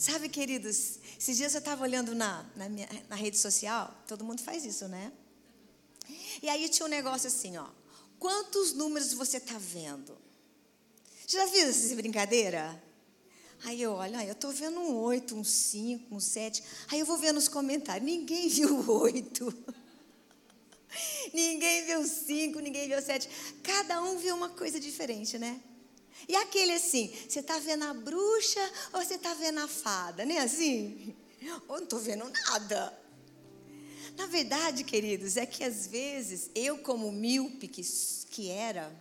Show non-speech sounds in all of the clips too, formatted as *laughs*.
Sabe, queridos, esses dias eu estava olhando na, na, minha, na rede social, todo mundo faz isso, né? E aí tinha um negócio assim, ó. Quantos números você está vendo? Já viu essa brincadeira? Aí eu olho, eu estou vendo um oito, um cinco, um sete. Aí eu vou ver nos comentários, ninguém *laughs* viu o oito. ninguém viu o cinco, ninguém viu o sete. Cada um viu uma coisa diferente, né? E aquele assim, você está vendo a bruxa ou você está vendo a fada? Nem assim? Ou não estou vendo nada. Na verdade, queridos, é que às vezes eu, como míope que, que era,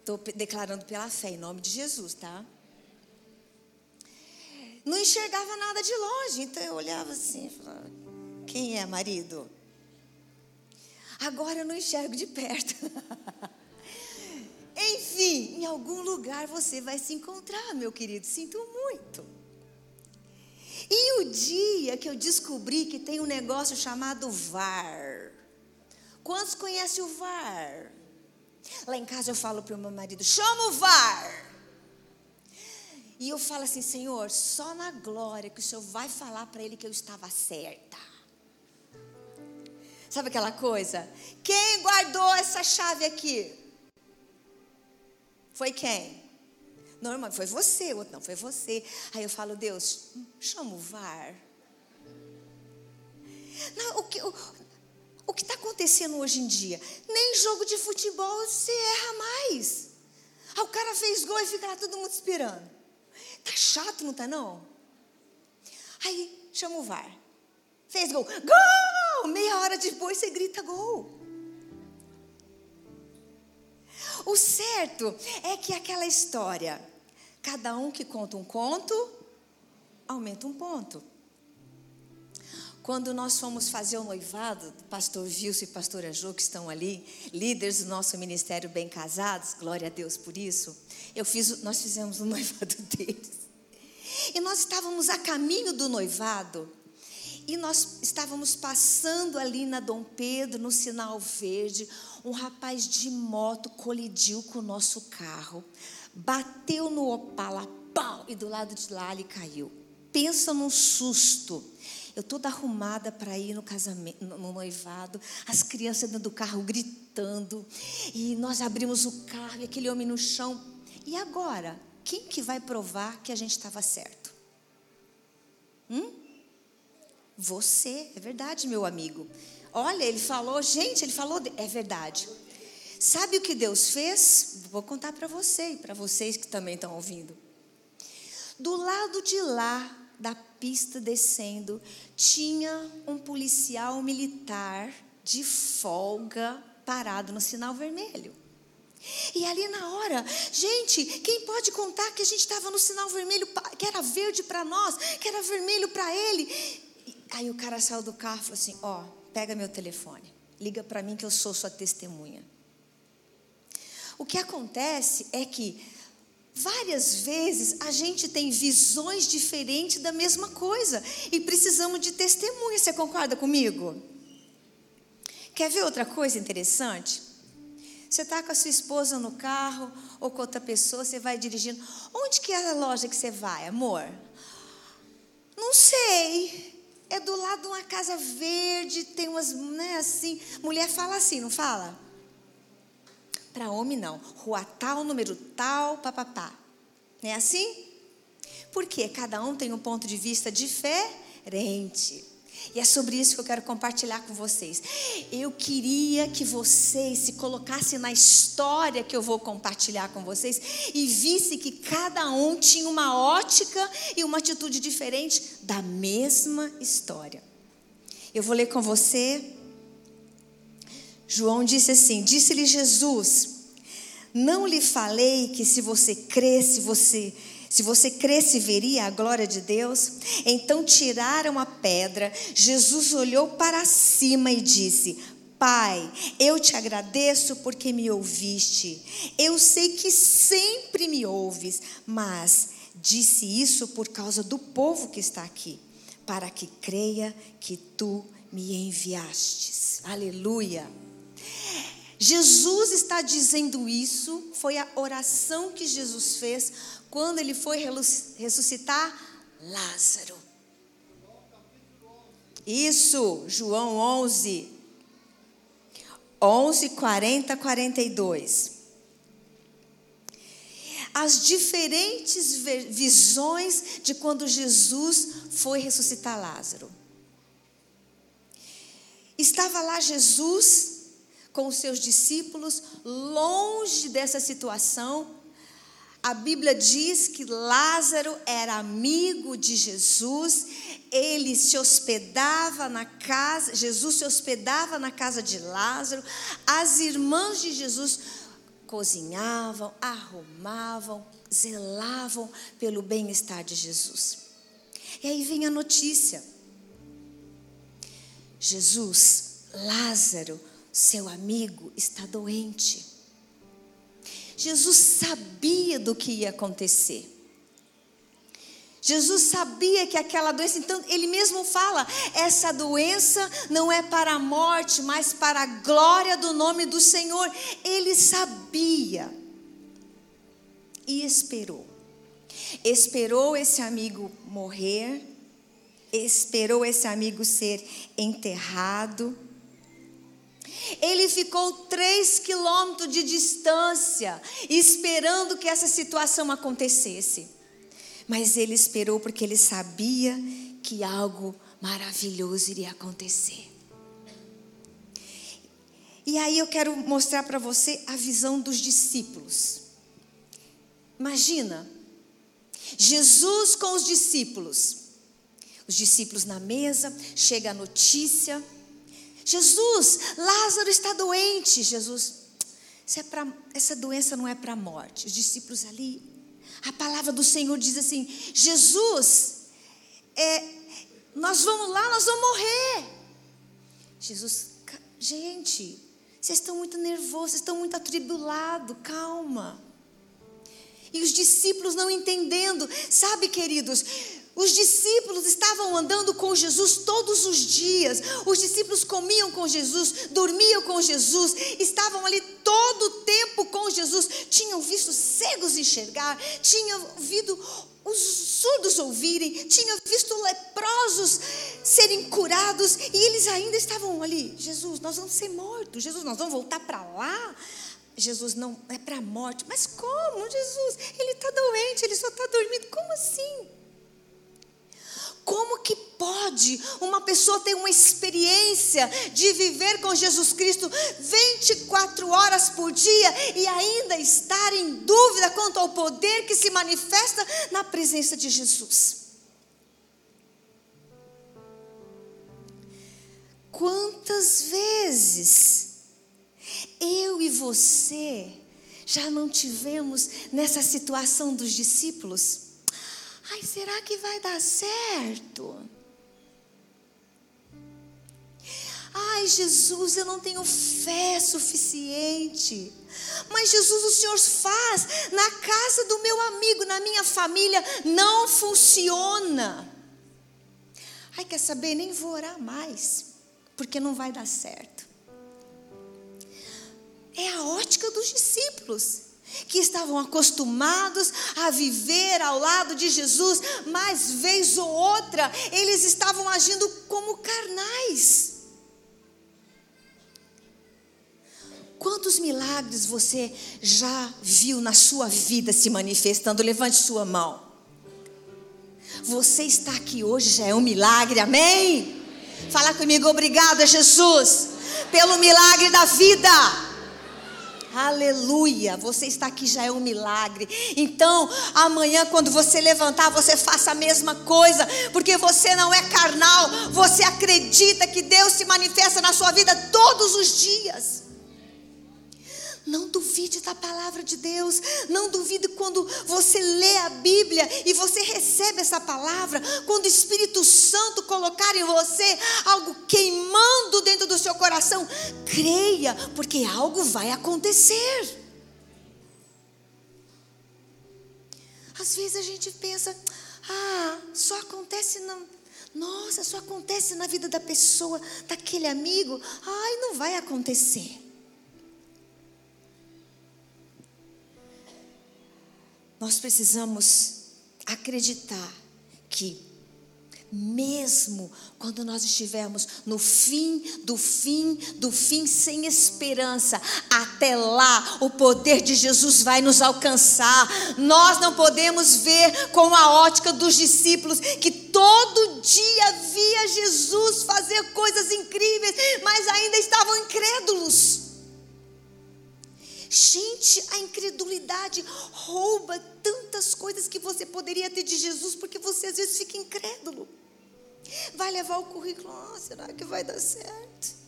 estou declarando pela fé em nome de Jesus, tá? Não enxergava nada de longe, então eu olhava assim e falava: quem é marido? Agora eu não enxergo de perto. *laughs* Enfim, em algum lugar você vai se encontrar, meu querido. Sinto muito. E o dia que eu descobri que tem um negócio chamado VAR. Quantos conhecem o VAR? Lá em casa eu falo para o meu marido: chama o VAR. E eu falo assim: Senhor, só na glória que o Senhor vai falar para ele que eu estava certa. Sabe aquela coisa? Quem guardou essa chave aqui? Foi quem? Normal, foi você, outro não, foi você. Aí eu falo, Deus, chama o VAR. Não, o que o, o está acontecendo hoje em dia? Nem jogo de futebol você erra mais. Ah, o cara fez gol e fica lá todo mundo esperando. Tá chato, não tá não? Aí chama o VAR. Fez gol. Gol! Meia hora depois você grita gol. O certo é que aquela história, cada um que conta um conto, aumenta um ponto. Quando nós fomos fazer o noivado, pastor Vilso e pastora Jo, que estão ali, líderes do nosso ministério bem casados, glória a Deus por isso, eu fiz, nós fizemos o *laughs* noivado deles. E nós estávamos a caminho do noivado, e nós estávamos passando ali na Dom Pedro, no sinal verde, um rapaz de moto colidiu com o nosso carro, bateu no Opala, pau, e do lado de lá ele caiu. Pensa num susto. Eu toda arrumada para ir no casamento, no noivado, as crianças dentro do carro gritando, e nós abrimos o carro e aquele homem no chão. E agora, quem que vai provar que a gente estava certo? Hum? Você, é verdade, meu amigo. Olha, ele falou, gente, ele falou, é verdade. Sabe o que Deus fez? Vou contar para você e para vocês que também estão ouvindo. Do lado de lá da pista descendo, tinha um policial militar de folga parado no sinal vermelho. E ali na hora, gente, quem pode contar que a gente estava no sinal vermelho, que era verde para nós, que era vermelho para ele? Aí o cara saiu do carro e falou assim: Ó, oh, pega meu telefone, liga para mim que eu sou sua testemunha. O que acontece é que várias vezes a gente tem visões diferentes da mesma coisa e precisamos de testemunha. Você concorda comigo? Quer ver outra coisa interessante? Você está com a sua esposa no carro ou com outra pessoa, você vai dirigindo. Onde que é a loja que você vai, amor? Não sei é do lado de uma casa verde, tem umas, né, assim. Mulher fala assim, não fala? Para homem não. Rua tal, número tal, papapá. Não é assim? Porque cada um tem um ponto de vista diferente. E é sobre isso que eu quero compartilhar com vocês. Eu queria que vocês se colocassem na história que eu vou compartilhar com vocês e visse que cada um tinha uma ótica e uma atitude diferente da mesma história. Eu vou ler com você. João disse assim: Disse-lhe Jesus: Não lhe falei que se você cresce, você se você cresce, veria a glória de Deus. Então tiraram a pedra. Jesus olhou para cima e disse: Pai, eu te agradeço porque me ouviste. Eu sei que sempre me ouves, mas disse isso por causa do povo que está aqui, para que creia que tu me enviastes. Aleluia. Jesus está dizendo isso, foi a oração que Jesus fez quando ele foi ressuscitar Lázaro. Isso, João 11. 11, 40, 42. As diferentes visões de quando Jesus foi ressuscitar Lázaro. Estava lá Jesus com os seus discípulos, longe dessa situação. A Bíblia diz que Lázaro era amigo de Jesus, ele se hospedava na casa, Jesus se hospedava na casa de Lázaro, as irmãs de Jesus cozinhavam, arrumavam, zelavam pelo bem-estar de Jesus. E aí vem a notícia: Jesus, Lázaro, seu amigo está doente. Jesus sabia do que ia acontecer. Jesus sabia que aquela doença, então ele mesmo fala: essa doença não é para a morte, mas para a glória do nome do Senhor. Ele sabia e esperou. Esperou esse amigo morrer, esperou esse amigo ser enterrado ele ficou três quilômetros de distância, esperando que essa situação acontecesse. Mas ele esperou porque ele sabia que algo maravilhoso iria acontecer. E aí eu quero mostrar para você a visão dos discípulos. Imagina, Jesus com os discípulos. Os discípulos na mesa, chega a notícia Jesus, Lázaro está doente. Jesus, é pra, essa doença não é para a morte. Os discípulos ali, a palavra do Senhor diz assim: Jesus, é, nós vamos lá, nós vamos morrer. Jesus, gente, vocês estão muito nervosos, vocês estão muito atribulados, calma. E os discípulos não entendendo, sabe, queridos, os discípulos estavam andando com Jesus todos os dias. Os discípulos comiam com Jesus, dormiam com Jesus, estavam ali todo o tempo com Jesus. Tinham visto cegos enxergar, tinham ouvido os surdos ouvirem, tinham visto leprosos serem curados e eles ainda estavam ali. Jesus, nós vamos ser mortos. Jesus, nós vamos voltar para lá. Jesus não é para a morte. Mas como, Jesus? Ele está doente, ele só está dormindo. Como assim? Como que pode uma pessoa ter uma experiência de viver com Jesus Cristo 24 horas por dia e ainda estar em dúvida quanto ao poder que se manifesta na presença de Jesus? Quantas vezes eu e você já não tivemos nessa situação dos discípulos? Ai, será que vai dar certo? Ai, Jesus, eu não tenho fé suficiente. Mas Jesus, o Senhor faz na casa do meu amigo, na minha família, não funciona. Ai, quer saber? Nem vou orar mais, porque não vai dar certo. É a ótica dos discípulos que estavam acostumados a viver ao lado de Jesus, mas vez ou outra eles estavam agindo como carnais. Quantos milagres você já viu na sua vida se manifestando? Levante sua mão. Você está aqui hoje já é um milagre, amém? Fala comigo, obrigada, Jesus, pelo milagre da vida. Aleluia, você está aqui já é um milagre. Então, amanhã, quando você levantar, você faça a mesma coisa, porque você não é carnal, você acredita que Deus se manifesta na sua vida todos os dias. Não duvide da palavra de Deus. Não duvide quando você lê a Bíblia e você recebe essa palavra. Quando o Espírito Santo colocar em você algo queimando dentro do seu coração, creia, porque algo vai acontecer. Às vezes a gente pensa, ah, só acontece na. Nossa, só acontece na vida da pessoa, daquele amigo. Ai, não vai acontecer. Nós precisamos acreditar que mesmo quando nós estivermos no fim do fim do fim sem esperança, até lá o poder de Jesus vai nos alcançar. Nós não podemos ver com a ótica dos discípulos que todo dia via Jesus fazer coisas incríveis, mas ainda estavam incrédulos. Gente, a incredulidade rouba tantas coisas que você poderia ter de Jesus, porque você às vezes fica incrédulo. Vai levar o currículo, oh, será que vai dar certo?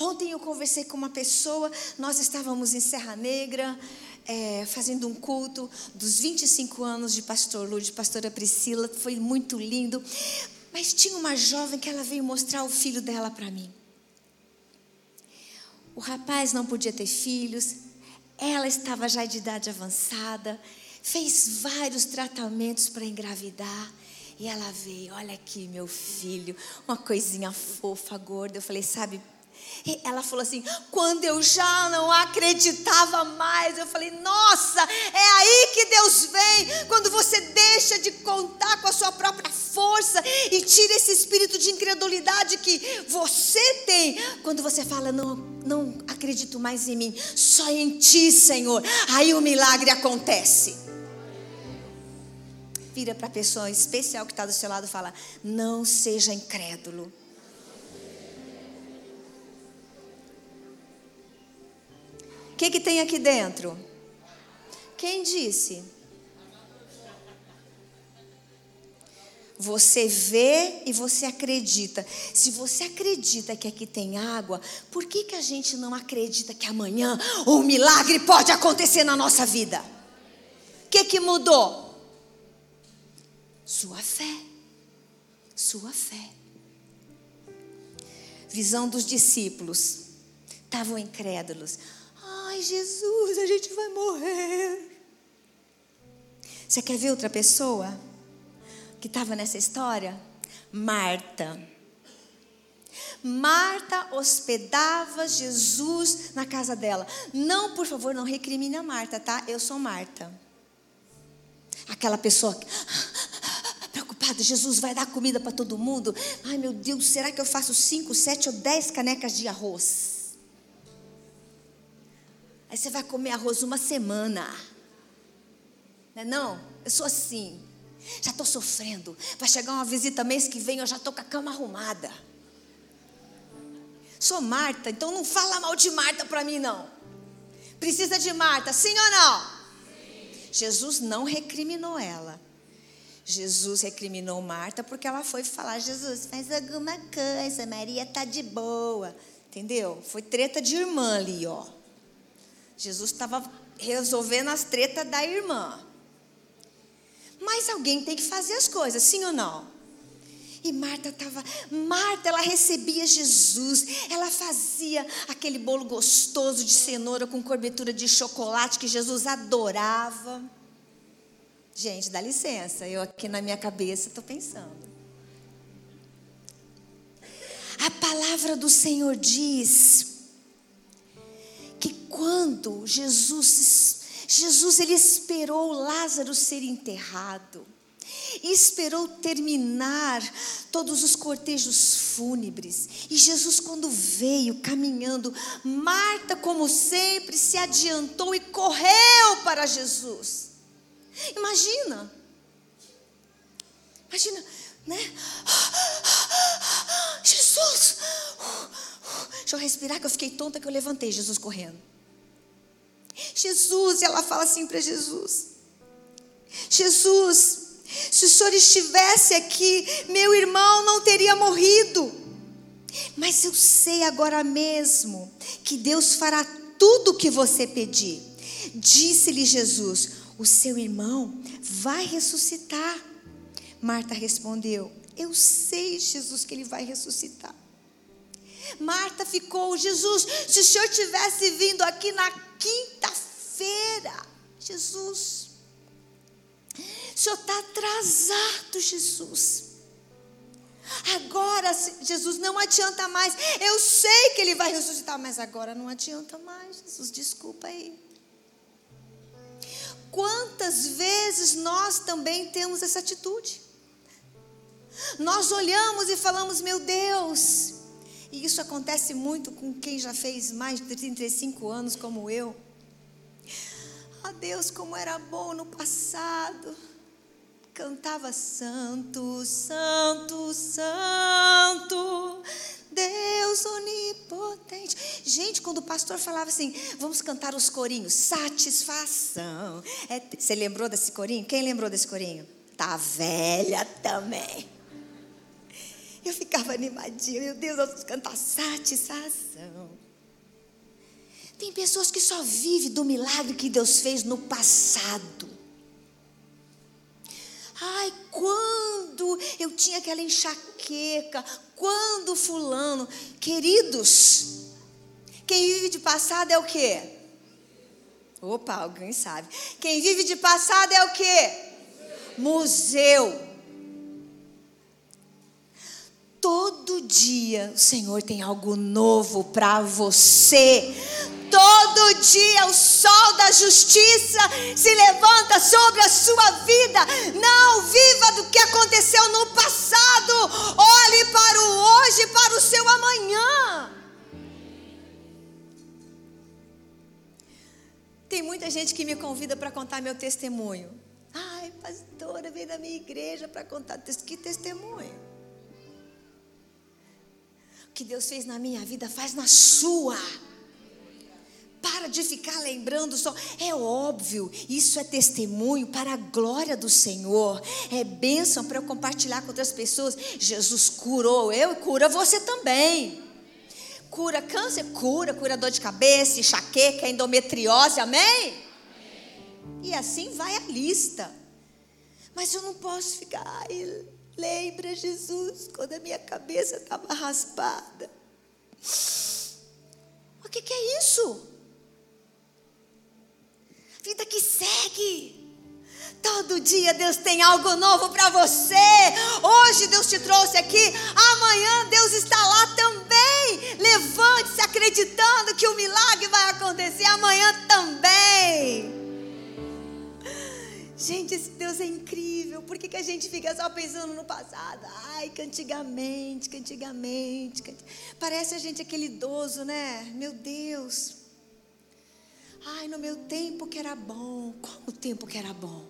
Ontem eu conversei com uma pessoa, nós estávamos em Serra Negra, é, fazendo um culto dos 25 anos de pastor Lourdes, pastora Priscila, foi muito lindo. Mas tinha uma jovem que ela veio mostrar o filho dela para mim. O rapaz não podia ter filhos, ela estava já de idade avançada, fez vários tratamentos para engravidar. E ela veio, olha aqui, meu filho, uma coisinha fofa, gorda. Eu falei, sabe, e ela falou assim: quando eu já não acreditava mais, eu falei: nossa, é aí que Deus vem, quando você deixa de contar com a sua própria força e tira esse espírito de incredulidade que você tem, quando você fala: não, não acredito mais em mim, só em ti, Senhor, aí o milagre acontece. Vira para a pessoa especial que está do seu lado e fala: não seja incrédulo. Que, que tem aqui dentro? Quem disse? Você vê e você acredita. Se você acredita que aqui tem água, por que, que a gente não acredita que amanhã um milagre pode acontecer na nossa vida? O que, que mudou? Sua fé. Sua fé. Visão dos discípulos. Estavam incrédulos. Jesus, a gente vai morrer. Você quer ver outra pessoa que estava nessa história? Marta. Marta hospedava Jesus na casa dela. Não, por favor, não recrimine a Marta, tá? Eu sou Marta. Aquela pessoa *gasps* preocupada, Jesus vai dar comida para todo mundo. Ai meu Deus, será que eu faço cinco, sete ou dez canecas de arroz? Aí você vai comer arroz uma semana. Não é não? Eu sou assim. Já estou sofrendo. Vai chegar uma visita mês que vem, eu já estou com a cama arrumada. Sou Marta, então não fala mal de Marta para mim, não. Precisa de Marta, sim ou não? Sim. Jesus não recriminou ela. Jesus recriminou Marta porque ela foi falar: Jesus, faz alguma coisa, Maria está de boa. Entendeu? Foi treta de irmã ali, ó. Jesus estava resolvendo as tretas da irmã. Mas alguém tem que fazer as coisas, sim ou não? E Marta estava, Marta, ela recebia Jesus, ela fazia aquele bolo gostoso de cenoura com cobertura de chocolate que Jesus adorava. Gente, dá licença, eu aqui na minha cabeça estou pensando. A palavra do Senhor diz quando Jesus, Jesus ele esperou Lázaro ser enterrado, esperou terminar todos os cortejos fúnebres. E Jesus, quando veio caminhando, Marta, como sempre, se adiantou e correu para Jesus. Imagina, imagina, né? Jesus, Deixa eu respirar, que eu fiquei tonta, que eu levantei. Jesus correndo. Jesus, e ela fala assim para Jesus: Jesus, se o Senhor estivesse aqui, meu irmão não teria morrido. Mas eu sei agora mesmo que Deus fará tudo o que você pedir. Disse-lhe Jesus: O seu irmão vai ressuscitar. Marta respondeu: Eu sei, Jesus, que ele vai ressuscitar. Marta ficou, Jesus, se o Senhor tivesse vindo aqui na quinta-feira, Jesus, o Senhor está atrasado, Jesus. Agora, Jesus, não adianta mais. Eu sei que Ele vai ressuscitar, mas agora não adianta mais, Jesus, desculpa aí. Quantas vezes nós também temos essa atitude? Nós olhamos e falamos, meu Deus, e isso acontece muito com quem já fez mais de 35 anos, como eu. Ah, Deus, como era bom no passado. Cantava Santo, Santo, Santo, Deus onipotente. Gente, quando o pastor falava assim, vamos cantar os corinhos, satisfação. É, você lembrou desse corinho? Quem lembrou desse corinho? Tá velha também. Eu ficava animadinha, meu Deus, vamos cantar satisfação. Tem pessoas que só vivem do milagre que Deus fez no passado. Ai, quando eu tinha aquela enxaqueca, quando fulano, queridos, quem vive de passado é o quê? Opa, alguém sabe. Quem vive de passado é o quê? Museu. Todo dia o Senhor tem algo novo para você. Todo dia o sol da justiça se levanta sobre a sua vida. Não viva do que aconteceu no passado. Olhe para o hoje, para o seu amanhã. Tem muita gente que me convida para contar meu testemunho. Ai, pastora, vem da minha igreja para contar. Que testemunho? Que Deus fez na minha vida, faz na sua. Para de ficar lembrando só. É óbvio, isso é testemunho para a glória do Senhor. É bênção para eu compartilhar com outras pessoas. Jesus curou eu e cura você também. Cura câncer, cura, cura dor de cabeça, enxaqueca, endometriose, amém? E assim vai a lista. Mas eu não posso ficar. Ai, Lembra, Jesus, quando a minha cabeça estava raspada. O que, que é isso? Vida que segue. Todo dia Deus tem algo novo para você. Hoje Deus te trouxe aqui, amanhã Deus está lá também. Levante-se acreditando que o milagre vai acontecer amanhã também. Gente, esse Deus é incrível. Por que, que a gente fica só pensando no passado? Ai, que antigamente, que antigamente. Que... Parece a gente aquele idoso, né? Meu Deus. Ai, no meu tempo que era bom. Qual o tempo que era bom?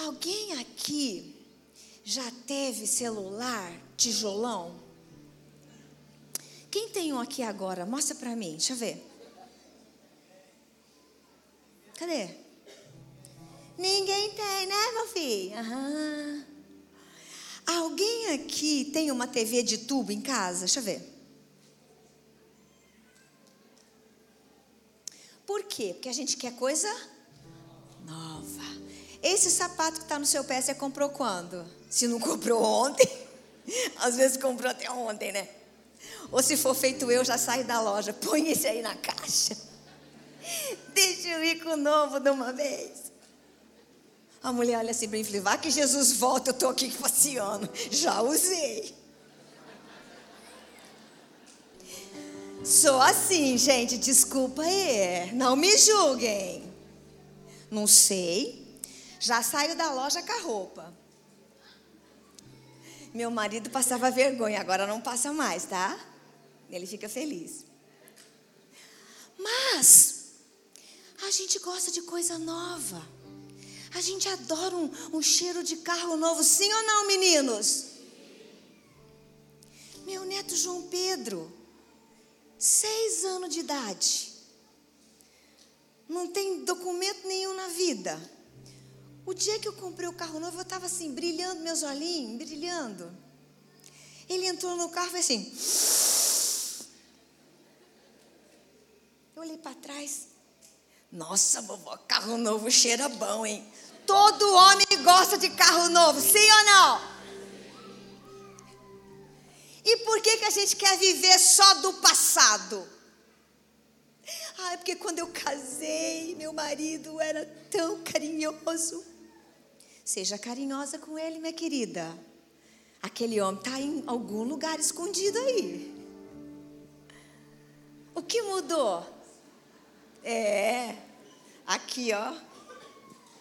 Alguém aqui já teve celular tijolão? Quem tem um aqui agora? Mostra para mim, deixa eu ver. Cadê? Ninguém tem, né, meu filho? Aham. Alguém aqui tem uma TV de tubo em casa? Deixa eu ver. Por quê? Porque a gente quer coisa nova. Esse sapato que está no seu pé, você comprou quando? Se não comprou ontem, *laughs* às vezes comprou até ontem, né? Ou se for feito eu, já sai da loja. Põe esse aí na caixa. Deixa eu ir com o novo de uma vez. A mulher olha assim bem mim e fala: que Jesus volta, eu estou aqui passeando. Já usei. Sou assim, gente, desculpa aí. Não me julguem. Não sei. Já saio da loja com a roupa. Meu marido passava vergonha, agora não passa mais, tá? Ele fica feliz. Mas a gente gosta de coisa nova. A gente adora um, um cheiro de carro novo, sim ou não, meninos? Meu neto João Pedro, seis anos de idade, não tem documento nenhum na vida. O dia que eu comprei o carro novo, eu estava assim, brilhando meus olhinhos, brilhando. Ele entrou no carro e assim. Eu olhei para trás, nossa, vovó, carro novo cheira bom, hein? Todo homem gosta de carro novo, sim ou não? E por que, que a gente quer viver só do passado? Ah, é porque quando eu casei, meu marido era tão carinhoso. Seja carinhosa com ele, minha querida. Aquele homem está em algum lugar escondido aí. O que mudou? É. Aqui, ó.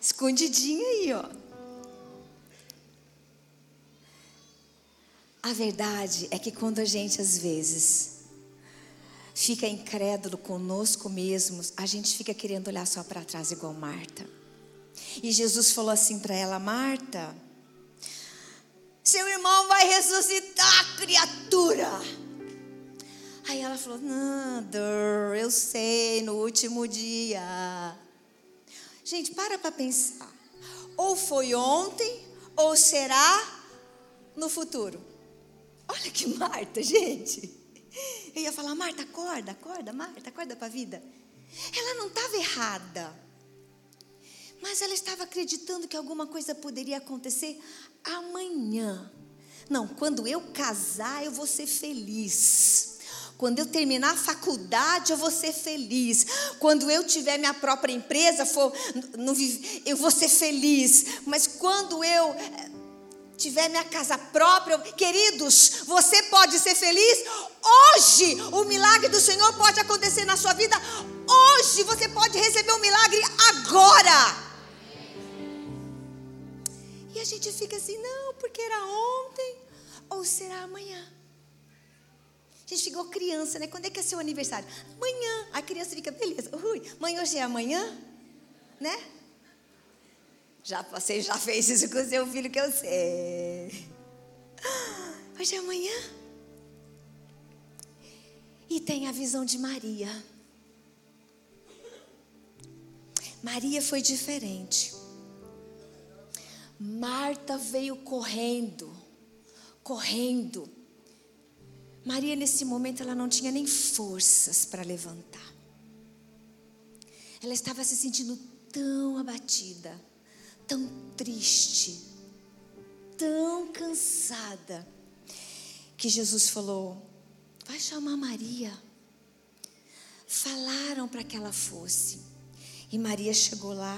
Escondidinho aí, ó. A verdade é que quando a gente, às vezes, fica incrédulo conosco mesmos, a gente fica querendo olhar só para trás, igual Marta. E Jesus falou assim para ela: Marta, seu irmão vai ressuscitar, criatura. Aí ela falou: Nada, eu sei, no último dia. Gente, para para pensar. Ou foi ontem, ou será no futuro. Olha que Marta, gente. Eu ia falar, Marta, acorda, acorda, Marta, acorda para a vida. Ela não estava errada. Mas ela estava acreditando que alguma coisa poderia acontecer amanhã. Não, quando eu casar, eu vou ser feliz. Quando eu terminar a faculdade, eu vou ser feliz. Quando eu tiver minha própria empresa, for, não, eu vou ser feliz. Mas quando eu eh, tiver minha casa própria, queridos, você pode ser feliz hoje. O milagre do Senhor pode acontecer na sua vida hoje. Você pode receber o um milagre agora. E a gente fica assim, não, porque era ontem ou será amanhã. A gente ficou criança, né? Quando é que é seu aniversário? Amanhã. A criança fica, beleza. Ui, mãe, hoje é amanhã? Né? Já, você já fez isso com seu filho que eu sei. *gasps* Hoje é amanhã. E tem a visão de Maria. Maria foi diferente. Marta veio correndo, correndo Maria, nesse momento, ela não tinha nem forças para levantar. Ela estava se sentindo tão abatida, tão triste, tão cansada, que Jesus falou: Vai chamar Maria. Falaram para que ela fosse. E Maria chegou lá.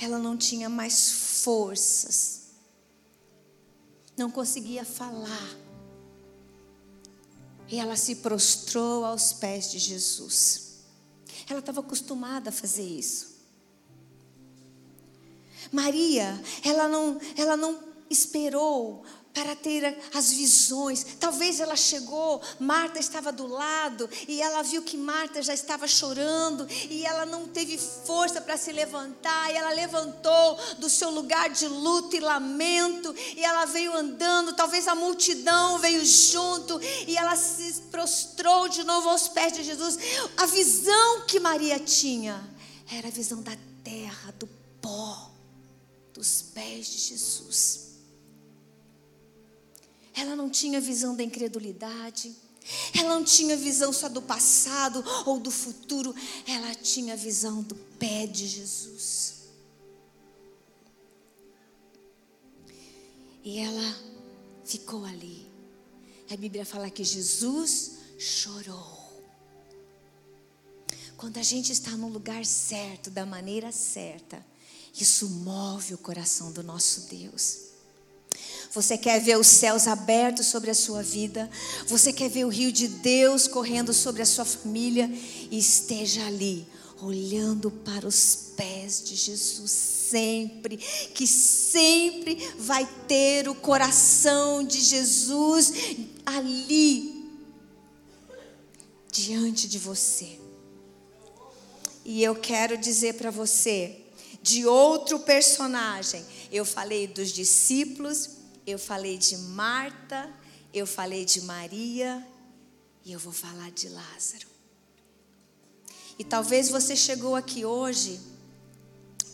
Ela não tinha mais forças. Não conseguia falar. E ela se prostrou aos pés de Jesus. Ela estava acostumada a fazer isso. Maria, ela não, ela não esperou para ter as visões. Talvez ela chegou, Marta estava do lado e ela viu que Marta já estava chorando e ela não teve força para se levantar. E ela levantou do seu lugar de luto e lamento e ela veio andando. Talvez a multidão veio junto e ela se prostrou de novo aos pés de Jesus. A visão que Maria tinha era a visão da terra, do pó, dos pés de Jesus. Ela não tinha visão da incredulidade. Ela não tinha visão só do passado ou do futuro. Ela tinha visão do pé de Jesus. E ela ficou ali. A Bíblia fala que Jesus chorou. Quando a gente está no lugar certo, da maneira certa, isso move o coração do nosso Deus. Você quer ver os céus abertos sobre a sua vida? Você quer ver o rio de Deus correndo sobre a sua família? E esteja ali, olhando para os pés de Jesus sempre, que sempre vai ter o coração de Jesus ali, diante de você. E eu quero dizer para você, de outro personagem, eu falei dos discípulos, eu falei de Marta, eu falei de Maria e eu vou falar de Lázaro. E talvez você chegou aqui hoje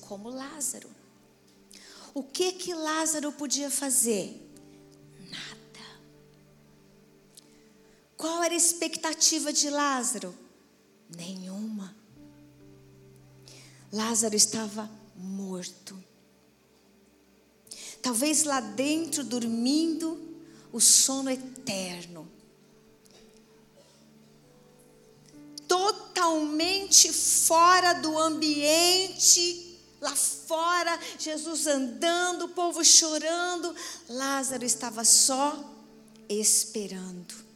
como Lázaro. O que que Lázaro podia fazer? Nada. Qual era a expectativa de Lázaro? Nenhuma. Lázaro estava morto. Talvez lá dentro, dormindo, o sono eterno. Totalmente fora do ambiente, lá fora, Jesus andando, o povo chorando, Lázaro estava só esperando.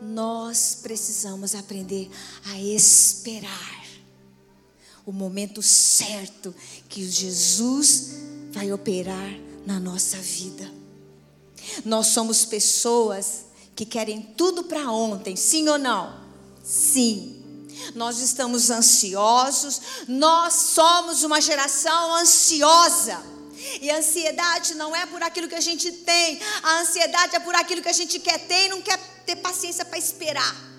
nós precisamos aprender a esperar o momento certo que Jesus vai operar na nossa vida. Nós somos pessoas que querem tudo para ontem, sim ou não? Sim. Nós estamos ansiosos, nós somos uma geração ansiosa. E a ansiedade não é por aquilo que a gente tem, a ansiedade é por aquilo que a gente quer ter e não quer ter paciência para esperar.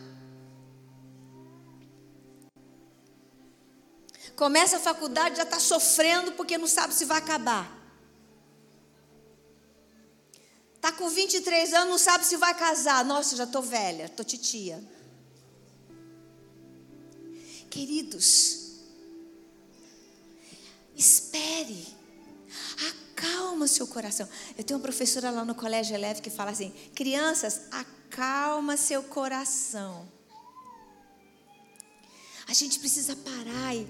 Começa a faculdade, já está sofrendo porque não sabe se vai acabar. Está com 23 anos, não sabe se vai casar. Nossa, já estou velha, estou titia. Queridos, espere, acalma seu coração. Eu tenho uma professora lá no Colégio Eleve que fala assim: crianças, acalma seu coração. A gente precisa parar e.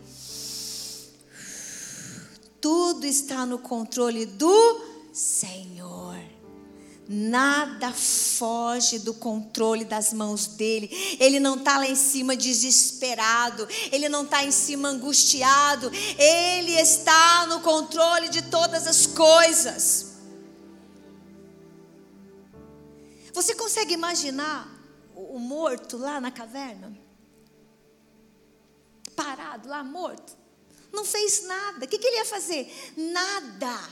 Tudo está no controle do Senhor. Nada foge do controle das mãos dele. Ele não está lá em cima desesperado. Ele não está em cima angustiado. Ele está no controle de todas as coisas. Você consegue imaginar o morto lá na caverna? Parado lá, morto. Não fez nada. O que, ele ia fazer? Nada.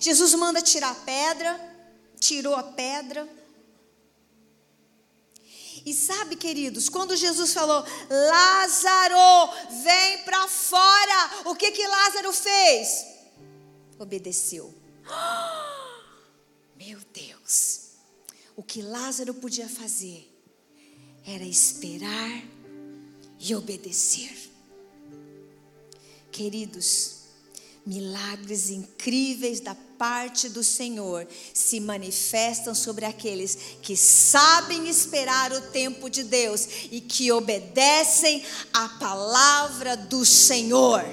Jesus manda tirar a pedra, tirou a pedra. E sabe, queridos, quando Jesus falou, Lázaro, vem para fora, o que que Lázaro fez? Obedeceu. *gasps* meu Deus, o que Lázaro podia fazer era esperar e obedecer. Queridos, milagres incríveis da parte do Senhor se manifestam sobre aqueles que sabem esperar o tempo de Deus e que obedecem à palavra do Senhor.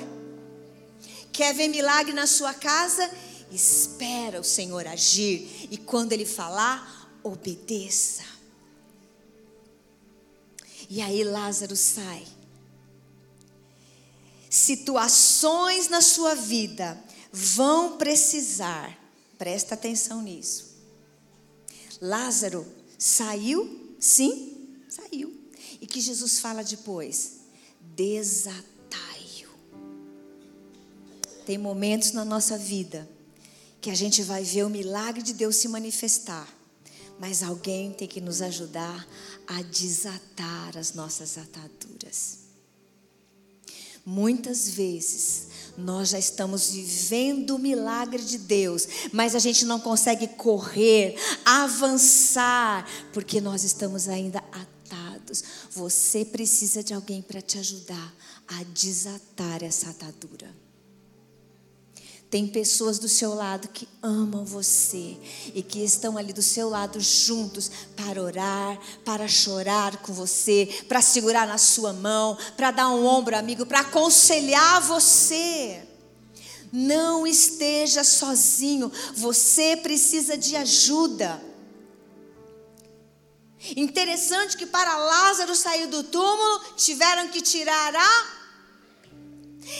Quer ver milagre na sua casa? Espera o Senhor agir e quando ele falar, obedeça. E aí Lázaro sai situações na sua vida vão precisar, presta atenção nisso. Lázaro saiu? Sim, saiu. E que Jesus fala depois? Desatai-o. Tem momentos na nossa vida que a gente vai ver o milagre de Deus se manifestar, mas alguém tem que nos ajudar a desatar as nossas ataduras. Muitas vezes nós já estamos vivendo o milagre de Deus, mas a gente não consegue correr, avançar, porque nós estamos ainda atados. Você precisa de alguém para te ajudar a desatar essa atadura. Tem pessoas do seu lado que amam você e que estão ali do seu lado juntos para orar, para chorar com você, para segurar na sua mão, para dar um ombro amigo, para aconselhar você. Não esteja sozinho, você precisa de ajuda. Interessante que para Lázaro sair do túmulo, tiveram que tirar a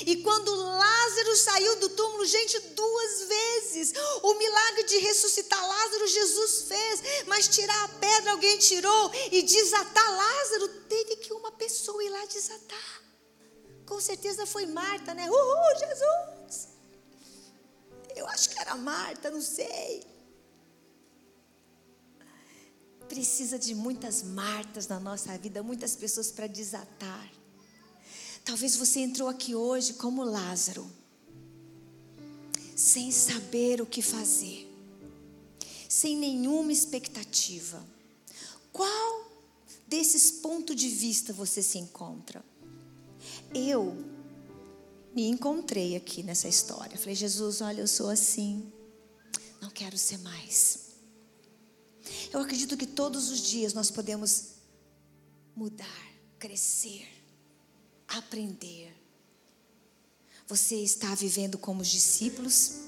e quando Lázaro saiu do túmulo, gente, duas vezes, o milagre de ressuscitar Lázaro Jesus fez, mas tirar a pedra alguém tirou e desatar Lázaro, teve que uma pessoa ir lá desatar. Com certeza foi Marta, né? Uhul, Jesus! Eu acho que era Marta, não sei. Precisa de muitas Martas na nossa vida, muitas pessoas para desatar. Talvez você entrou aqui hoje como Lázaro, sem saber o que fazer, sem nenhuma expectativa. Qual desses pontos de vista você se encontra? Eu me encontrei aqui nessa história. Falei, Jesus, olha, eu sou assim, não quero ser mais. Eu acredito que todos os dias nós podemos mudar, crescer aprender. Você está vivendo como os discípulos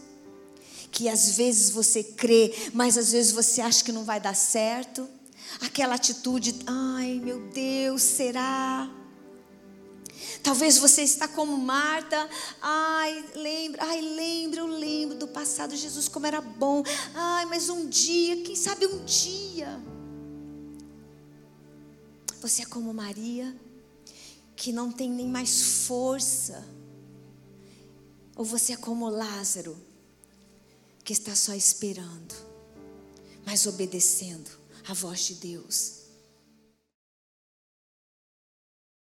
que às vezes você crê, mas às vezes você acha que não vai dar certo. Aquela atitude, ai meu Deus, será? Talvez você está como Marta, ai, lembra, ai, lembra, eu lembro do passado, Jesus como era bom. Ai, mas um dia, quem sabe um dia. Você é como Maria, que não tem nem mais força. Ou você é como Lázaro, que está só esperando, mas obedecendo a voz de Deus.